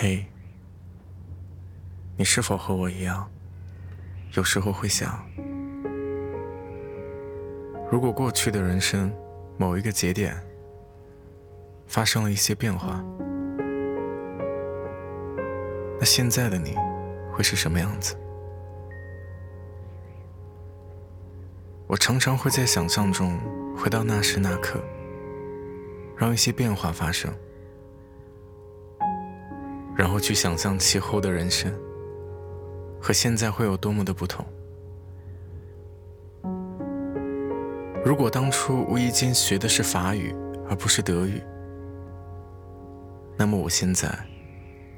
嘿，你是否和我一样，有时候会想，如果过去的人生某一个节点发生了一些变化，那现在的你会是什么样子？我常常会在想象中回到那时那刻，让一些变化发生。然后去想象其后的人生和现在会有多么的不同。如果当初无意间学的是法语而不是德语，那么我现在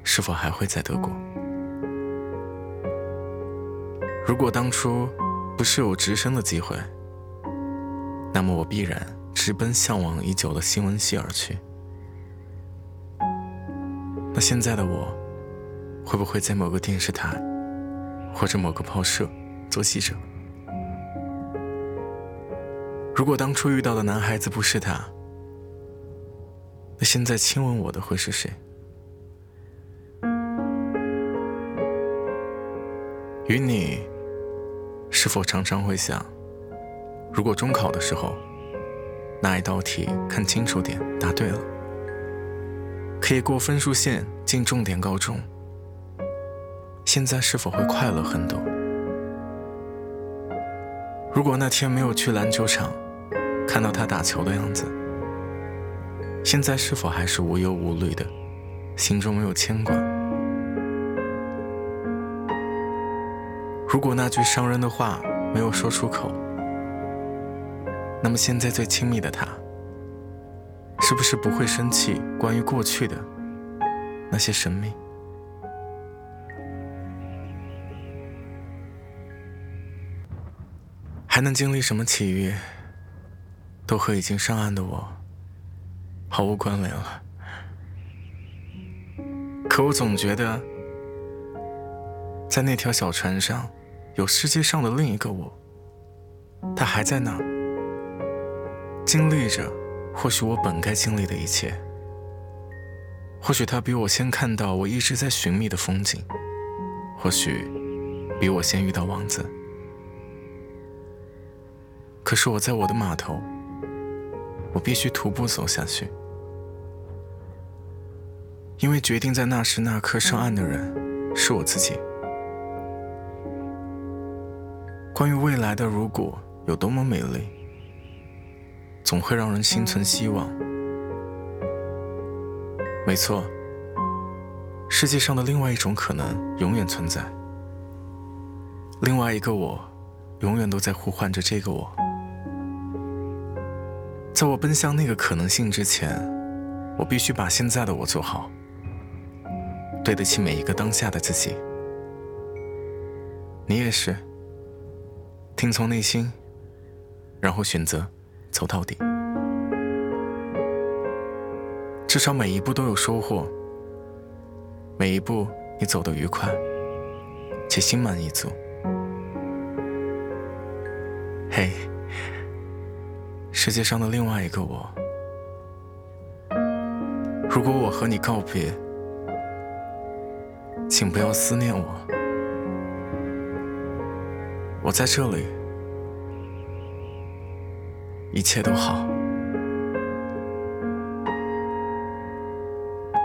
是否还会在德国？如果当初不是有直升的机会，那么我必然直奔向往已久的新闻系而去。现在的我，会不会在某个电视台，或者某个报社做记者？如果当初遇到的男孩子不是他，那现在亲吻我的会是谁？与你，是否常常会想，如果中考的时候，那一道题看清楚点，答对了？可以过分数线进重点高中，现在是否会快乐很多？如果那天没有去篮球场看到他打球的样子，现在是否还是无忧无虑的，心中没有牵挂？如果那句伤人的话没有说出口，那么现在最亲密的他。是不是不会生气？关于过去的那些神秘，还能经历什么奇遇，都和已经上岸的我毫无关联了。可我总觉得，在那条小船上，有世界上的另一个我，他还在那，经历着。或许我本该经历的一切，或许他比我先看到我一直在寻觅的风景，或许比我先遇到王子。可是我在我的码头，我必须徒步走下去，因为决定在那时那刻上岸的人是我自己。关于未来的如果有多么美丽。总会让人心存希望。没错，世界上的另外一种可能永远存在。另外一个我，永远都在呼唤着这个我。在我奔向那个可能性之前，我必须把现在的我做好，对得起每一个当下的自己。你也是，听从内心，然后选择。走到底，至少每一步都有收获。每一步你走得愉快，且心满意足。嘿，世界上的另外一个我，如果我和你告别，请不要思念我，我在这里。一切都好，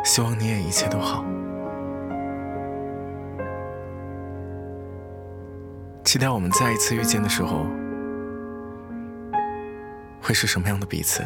希望你也一切都好。期待我们再一次遇见的时候，会是什么样的彼此？